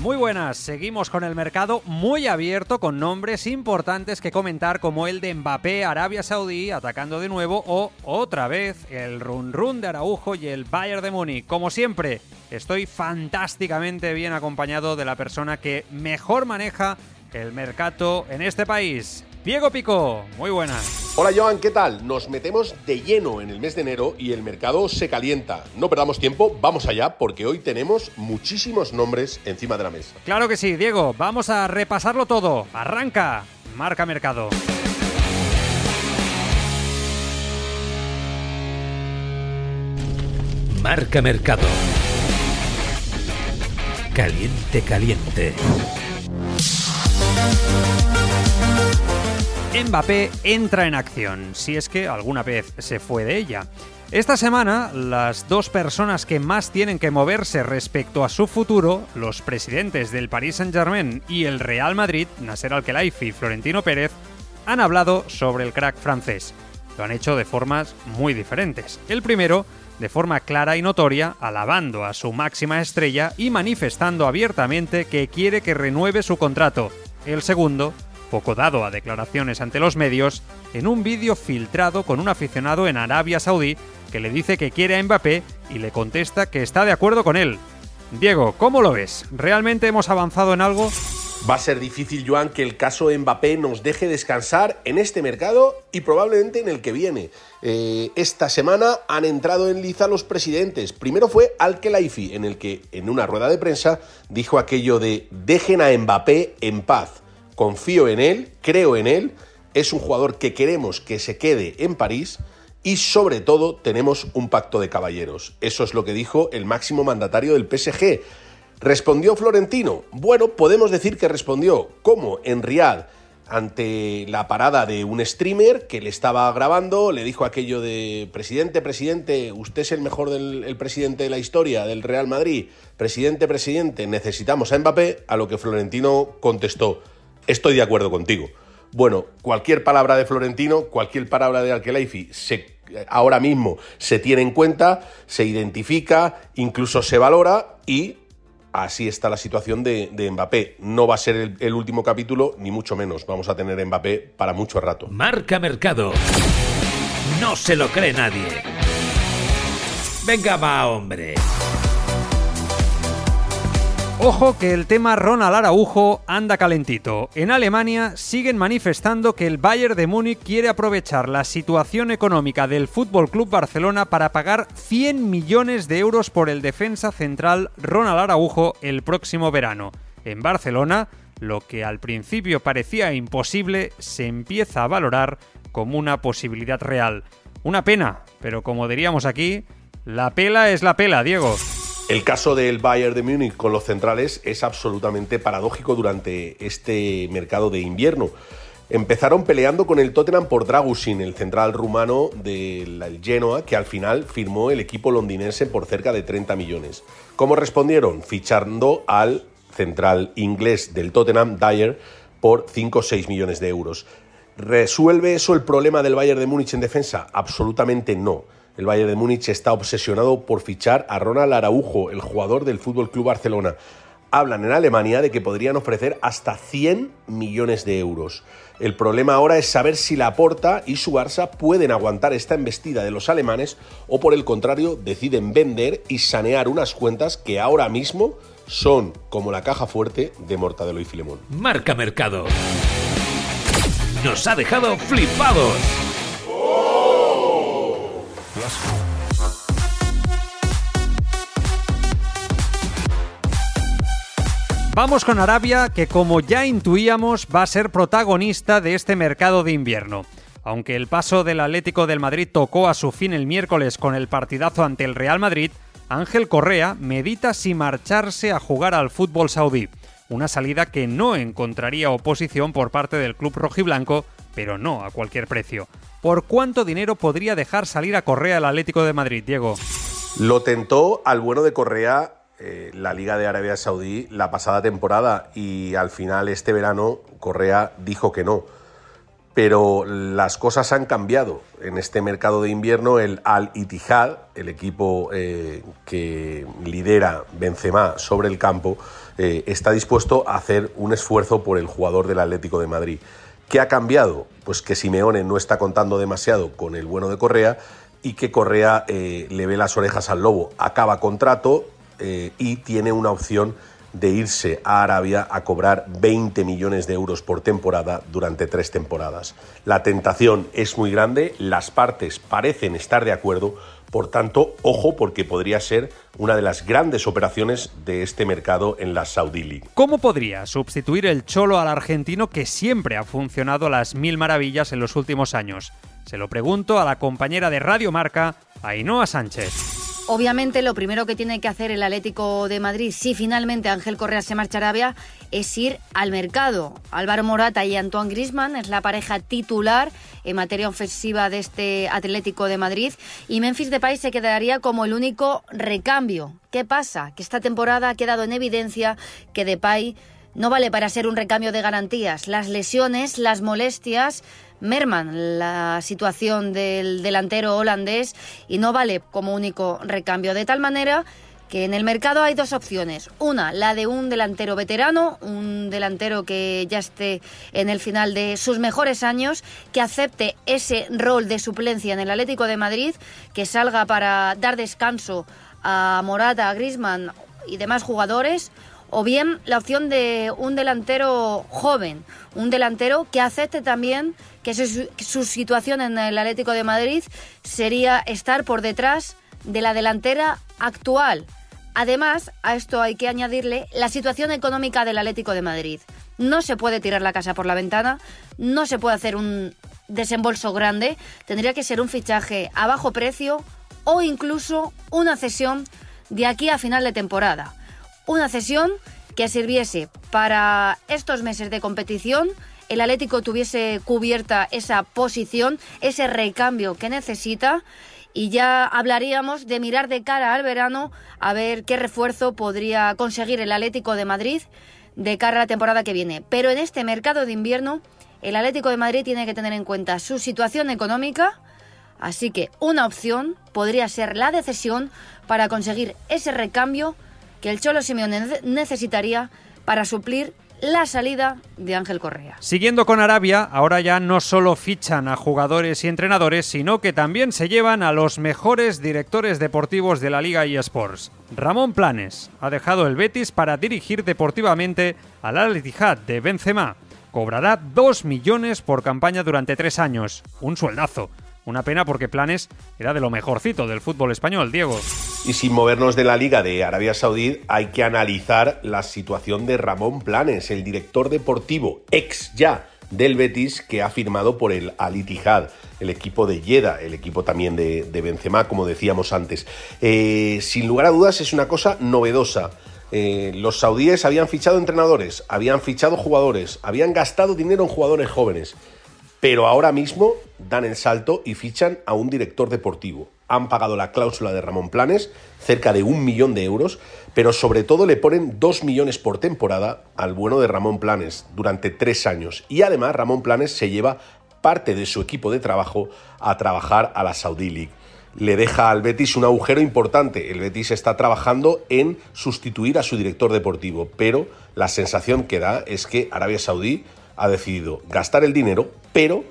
Muy buenas. Seguimos con el mercado muy abierto con nombres importantes que comentar como el de Mbappé, Arabia Saudí, atacando de nuevo o otra vez el run run de Araujo y el Bayern de Múnich. Como siempre, estoy fantásticamente bien acompañado de la persona que mejor maneja el mercado en este país. Diego Pico, muy buenas. Hola Joan, ¿qué tal? Nos metemos de lleno en el mes de enero y el mercado se calienta. No perdamos tiempo, vamos allá porque hoy tenemos muchísimos nombres encima de la mesa. Claro que sí, Diego, vamos a repasarlo todo. Arranca, marca mercado. Marca Mercado. Caliente, caliente. Mbappé entra en acción, si es que alguna vez se fue de ella. Esta semana, las dos personas que más tienen que moverse respecto a su futuro, los presidentes del Paris Saint-Germain y el Real Madrid, Nasser Al-Khelaifi y Florentino Pérez, han hablado sobre el crack francés. Lo han hecho de formas muy diferentes. El primero, de forma clara y notoria, alabando a su máxima estrella y manifestando abiertamente que quiere que renueve su contrato. El segundo, poco dado a declaraciones ante los medios, en un vídeo filtrado con un aficionado en Arabia Saudí que le dice que quiere a Mbappé y le contesta que está de acuerdo con él. Diego, ¿cómo lo ves? ¿Realmente hemos avanzado en algo? Va a ser difícil, Joan, que el caso Mbappé nos deje descansar en este mercado y probablemente en el que viene. Eh, esta semana han entrado en liza los presidentes. Primero fue Al-Khelaifi, en el que en una rueda de prensa dijo aquello de dejen a Mbappé en paz confío en él, creo en él, es un jugador que queremos que se quede en París y sobre todo tenemos un pacto de caballeros. Eso es lo que dijo el máximo mandatario del PSG. ¿Respondió Florentino? Bueno, podemos decir que respondió. ¿Cómo? En Riyadh, ante la parada de un streamer que le estaba grabando, le dijo aquello de, presidente, presidente, usted es el mejor del el presidente de la historia del Real Madrid, presidente, presidente, necesitamos a Mbappé, a lo que Florentino contestó, estoy de acuerdo contigo. Bueno, cualquier palabra de Florentino, cualquier palabra de Alkelaifi se, ahora mismo se tiene en cuenta, se identifica, incluso se valora y así está la situación de, de Mbappé. No va a ser el, el, último capítulo, ni mucho menos. Vamos a tener Mbappé para mucho rato. Marca Mercado. No se lo cree nadie. Venga, va, hombre. Ojo que el tema Ronald Araujo anda calentito. En Alemania siguen manifestando que el Bayern de Múnich quiere aprovechar la situación económica del Fútbol Club Barcelona para pagar 100 millones de euros por el defensa central Ronald Araujo el próximo verano. En Barcelona, lo que al principio parecía imposible se empieza a valorar como una posibilidad real. Una pena, pero como diríamos aquí, la pela es la pela, Diego. El caso del Bayern de Múnich con los centrales es absolutamente paradójico durante este mercado de invierno. Empezaron peleando con el Tottenham por Dragusin, el central rumano del Genoa, que al final firmó el equipo londinense por cerca de 30 millones. ¿Cómo respondieron? Fichando al central inglés del Tottenham, Dyer, por 5 o 6 millones de euros. ¿Resuelve eso el problema del Bayern de Múnich en defensa? Absolutamente no. El Bayern de Múnich está obsesionado por fichar a Ronald Araujo, el jugador del Fútbol Club Barcelona. Hablan en Alemania de que podrían ofrecer hasta 100 millones de euros. El problema ahora es saber si Laporta y su Barça pueden aguantar esta embestida de los alemanes o por el contrario deciden vender y sanear unas cuentas que ahora mismo son como la caja fuerte de Mortadelo y Filemón. Marca Mercado. Nos ha dejado flipados. Vamos con Arabia, que como ya intuíamos va a ser protagonista de este mercado de invierno. Aunque el paso del Atlético del Madrid tocó a su fin el miércoles con el partidazo ante el Real Madrid, Ángel Correa medita si marcharse a jugar al fútbol saudí, una salida que no encontraría oposición por parte del club rojiblanco, pero no a cualquier precio. ¿Por cuánto dinero podría dejar salir a Correa el Atlético de Madrid, Diego? Lo tentó al bueno de Correa eh, la Liga de Arabia Saudí la pasada temporada y al final este verano Correa dijo que no. Pero las cosas han cambiado. En este mercado de invierno el Al Ittihad, el equipo eh, que lidera Benzema sobre el campo, eh, está dispuesto a hacer un esfuerzo por el jugador del Atlético de Madrid. ¿Qué ha cambiado? Pues que Simeone no está contando demasiado con el bueno de Correa y que Correa le ve las orejas al lobo. Acaba contrato, eh, y tiene una opción de irse a Arabia a cobrar 20 millones de euros por temporada durante tres temporadas. La tentación es muy grande, las partes parecen estar de acuerdo, por tanto, ojo porque podría ser una de las grandes operaciones de este mercado en la Saudi League. ¿Cómo podría sustituir el cholo al argentino que siempre ha funcionado a las mil maravillas en los últimos años? Se lo pregunto a la compañera de Radio Marca, Ainhoa Sánchez. Obviamente lo primero que tiene que hacer el Atlético de Madrid, si finalmente Ángel Correa se marcha a Arabia, es ir al mercado. Álvaro Morata y Antoine Grisman es la pareja titular en materia ofensiva de este Atlético de Madrid y Memphis Depay se quedaría como el único recambio. ¿Qué pasa? Que esta temporada ha quedado en evidencia que Depay no vale para ser un recambio de garantías. Las lesiones, las molestias merman la situación del delantero holandés y no vale como único recambio. De tal manera que en el mercado hay dos opciones. Una, la de un delantero veterano, un delantero que ya esté en el final de sus mejores años, que acepte ese rol de suplencia en el Atlético de Madrid, que salga para dar descanso a Morata, a Grisman y demás jugadores o bien la opción de un delantero joven, un delantero que acepte también que su, situación en el Atlético de Madrid sería estar por detrás de la delantera actual. Además, a esto hay que añadirle la situación económica del Atlético de Madrid. No se puede tirar la casa por la ventana, no se puede hacer un desembolso grande, tendría que ser un fichaje a bajo precio o incluso una cesión de aquí a final de temporada una cesión que sirviese para estos meses de competición el Atlético tuviese cubierta esa posición, ese recambio que necesita y ya hablaríamos de mirar de cara al verano a ver qué refuerzo podría conseguir el Atlético de Madrid de cara a la temporada que viene. Pero en este mercado de invierno el Atlético de Madrid tiene que tener en cuenta su situación económica, así que una opción podría ser la decisión para conseguir ese recambio que el Cholo Simeone necesitaría para suplir la salida de Ángel Correa. Siguiendo con Arabia, ahora ya no solo fichan a jugadores y entrenadores, sino que también se llevan a los mejores directores deportivos de la Liga eSports. Ramón Planes ha dejado el Betis para dirigir deportivamente al Al Ittihad de Benzema. Cobrará 2 millones por campaña durante tres años, un sueldazo. Una pena porque Planes era de lo mejorcito del fútbol español, Diego. Y sin movernos de la Liga de Arabia Saudí, hay que analizar la situación de Ramón Planes, el director deportivo, ex ya del Betis, que ha firmado por el Al Ittihad, el equipo de Yeda, el equipo también de, Benzema, como decíamos antes. Eh, sin lugar a dudas, es una cosa novedosa. Eh, los saudíes habían fichado entrenadores, habían fichado jugadores, habían gastado dinero en jugadores jóvenes pero ahora mismo dan el salto y fichan a un director deportivo. Han pagado la cláusula de Ramón Planes, cerca de un millón de euros, pero sobre todo le ponen dos millones por temporada al bueno de Ramón Planes durante tres años. Y además Ramón Planes se lleva parte de su equipo de trabajo a trabajar a la Saudi League. Le deja al Betis un agujero importante. El Betis está trabajando en sustituir a su director deportivo, pero la sensación que da es que Arabia Saudí ha decidido gastar el dinero, pero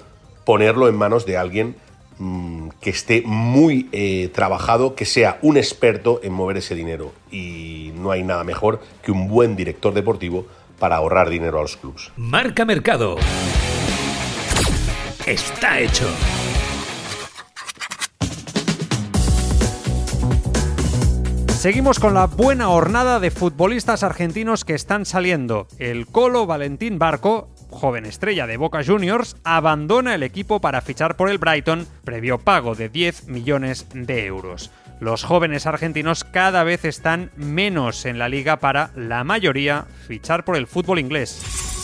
ponerlo en manos de alguien mm, que esté muy eh, trabajado, que sea un experto en mover ese dinero. Y no hay nada mejor que un buen director deportivo para ahorrar dinero a los clubes. Marca Mercado. Está hecho. Seguimos con la buena hornada de futbolistas argentinos que están saliendo. El Colo Valentín Barco joven estrella de Boca Juniors, abandona el equipo para fichar por el Brighton, previo pago de 10 millones de euros. Los jóvenes argentinos cada vez están menos en la liga para, la mayoría, fichar por el fútbol inglés.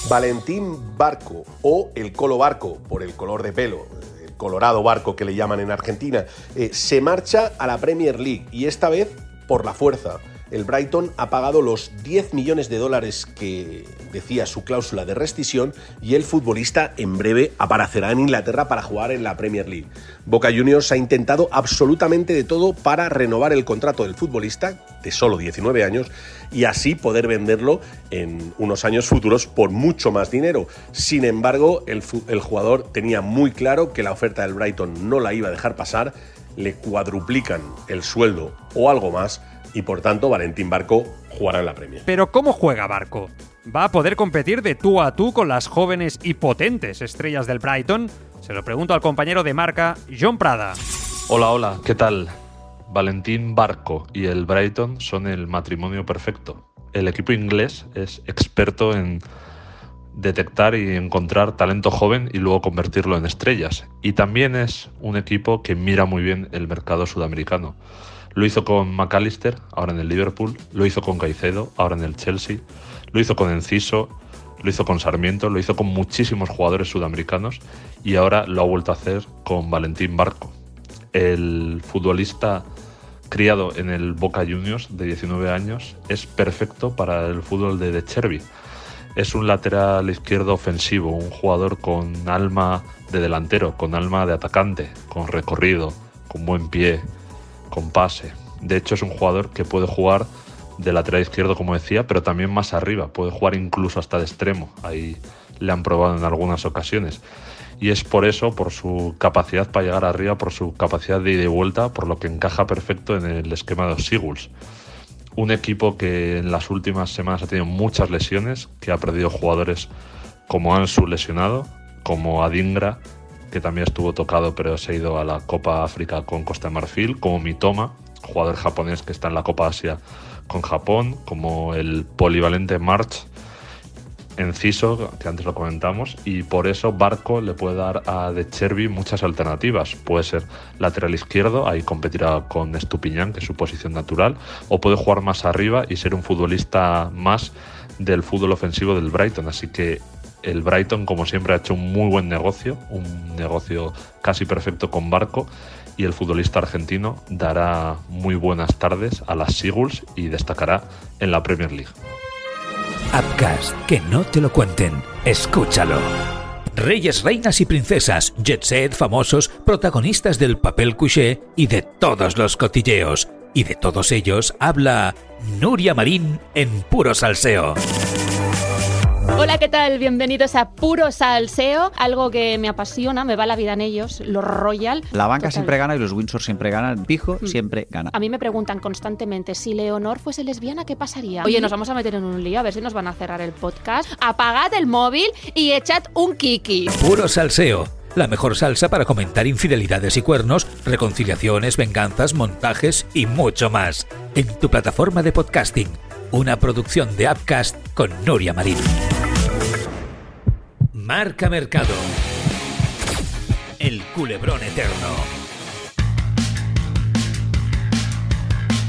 Valentín Barco o el Colo Barco, por el color de pelo. El Colorado Barco que le llaman en Argentina, eh, se marcha a la Premier League y esta vez por la fuerza el Brighton ha pagado los 10 millones de dólares que decía su cláusula de rescisión y el futbolista en breve aparecerá en Inglaterra para jugar en la Premier League. Boca Juniors ha intentado absolutamente de todo para renovar el contrato del futbolista, de solo 19 años, y así poder venderlo en unos años futuros por mucho más dinero. Sin embargo, el, el jugador tenía muy claro que la oferta del Brighton no la iba a dejar pasar, le cuadruplican el sueldo o algo más y por tanto Valentín Barco jugará en la Premier. Pero ¿cómo juega Barco? ¿Va a poder competir de tú a tú con las jóvenes y potentes estrellas del Brighton? Se lo pregunto al compañero de marca, John Prada. Hola, hola, ¿qué tal? Valentín Barco y el Brighton son el matrimonio perfecto. El equipo inglés es experto en detectar y encontrar talento joven y luego convertirlo en estrellas. Y también es un equipo que mira muy bien el mercado sudamericano. Lo hizo con McAllister, ahora en el Liverpool, lo hizo con Caicedo, ahora en el Chelsea, lo hizo con Enciso, lo hizo con Sarmiento, lo hizo con muchísimos jugadores sudamericanos y ahora lo ha vuelto a hacer con Valentín Barco. El futbolista criado en el Boca Juniors de 19 años es perfecto para el fútbol de De. Es un lateral izquierdo ofensivo, un jugador con alma de delantero, con alma de atacante, con recorrido, con buen pie, con pase. De hecho, es un jugador que puede jugar de lateral izquierdo, como decía, pero también más arriba. Puede jugar incluso hasta de extremo. Ahí le han probado en algunas ocasiones. Y es por eso, por su capacidad para llegar arriba, por su capacidad de ida y vuelta, por lo que encaja perfecto en el esquema de los. Un equipo que en las últimas semanas ha tenido muchas lesiones, que ha perdido jugadores como Ansu lesionado, como Adingra, que también estuvo tocado pero se ha ido a la Copa África con Costa de Marfil, como Mitoma, jugador japonés que está en la Copa Asia con Japón, como el polivalente March, Enciso, que antes lo comentamos, y por eso Barco le puede dar a De Chervi muchas alternativas. Puede ser lateral izquierdo, ahí competirá con Estupiñán, que es su posición natural, o puede jugar más arriba y ser un futbolista más del fútbol ofensivo del Brighton. Así que el Brighton, como siempre, ha hecho un muy buen negocio, un negocio casi perfecto con Barco, y el futbolista argentino dará muy buenas tardes a las Seagulls y destacará en la Premier League. Upcast, que no te lo cuenten, escúchalo. Reyes, reinas y princesas, jet set, famosos, protagonistas del papel couché y de todos los cotilleos. Y de todos ellos habla Nuria Marín en puro salseo. Hola, ¿qué tal? Bienvenidos a Puro Salseo, algo que me apasiona, me va la vida en ellos, los Royal. La banca siempre gana y los Windsor siempre ganan. Pijo Mm. siempre gana. A mí me preguntan constantemente si Leonor fuese lesbiana, ¿qué pasaría? Oye, nos vamos a meter en un lío, a ver si nos van a cerrar el podcast. Apagad el móvil y echad un kiki. Puro salseo. La mejor salsa para comentar infidelidades y cuernos, reconciliaciones, venganzas, montajes y mucho más. En tu plataforma de podcasting. Una producción de Upcast con Nuria Marín. Marca Mercado. El culebrón eterno.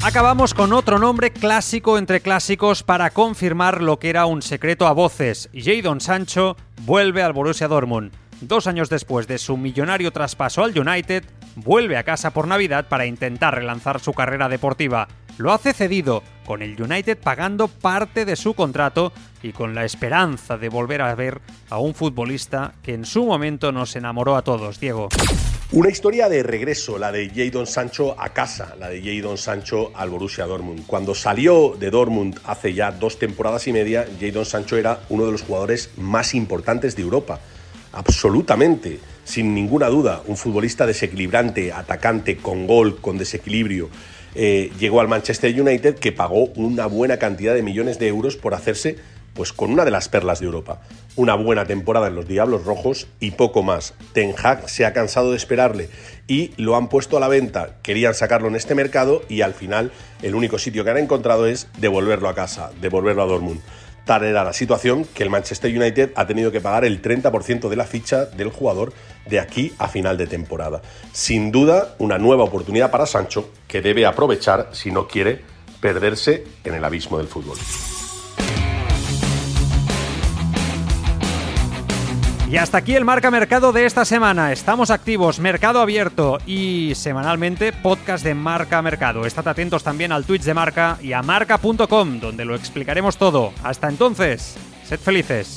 Acabamos con otro nombre clásico entre clásicos para confirmar lo que era un secreto a voces. Jadon Sancho vuelve al Borussia Dortmund. Dos años después de su millonario traspaso al United, vuelve a casa por Navidad para intentar relanzar su carrera deportiva. Lo hace cedido, con el United pagando parte de su contrato y con la esperanza de volver a ver a un futbolista que en su momento nos enamoró a todos, Diego. Una historia de regreso, la de Jadon Sancho a casa, la de Jadon Sancho al Borussia Dortmund. Cuando salió de Dortmund hace ya dos temporadas y media, Jadon Sancho era uno de los jugadores más importantes de Europa. Absolutamente, sin ninguna duda, un futbolista desequilibrante, atacante, con gol, con desequilibrio. Eh, llegó al Manchester United que pagó una buena cantidad de millones de euros por hacerse pues con una de las perlas de Europa. Una buena temporada en los Diablos Rojos y poco más. Ten Hag se ha cansado de esperarle y lo han puesto a la venta. Querían sacarlo en este mercado y al final el único sitio que han encontrado es devolverlo a casa, devolverlo a Dortmund. Tal era la situación que el Manchester United ha tenido que pagar el 30% de la ficha del jugador de aquí a final de temporada. Sin duda, una nueva oportunidad para Sancho que debe aprovechar si no quiere perderse en el abismo del fútbol. Y hasta aquí el Marca Mercado de esta semana. Estamos activos, Mercado Abierto y semanalmente podcast de Marca Mercado. Estad atentos también al Twitch de Marca y a marca.com, donde lo explicaremos todo. Hasta entonces, sed felices.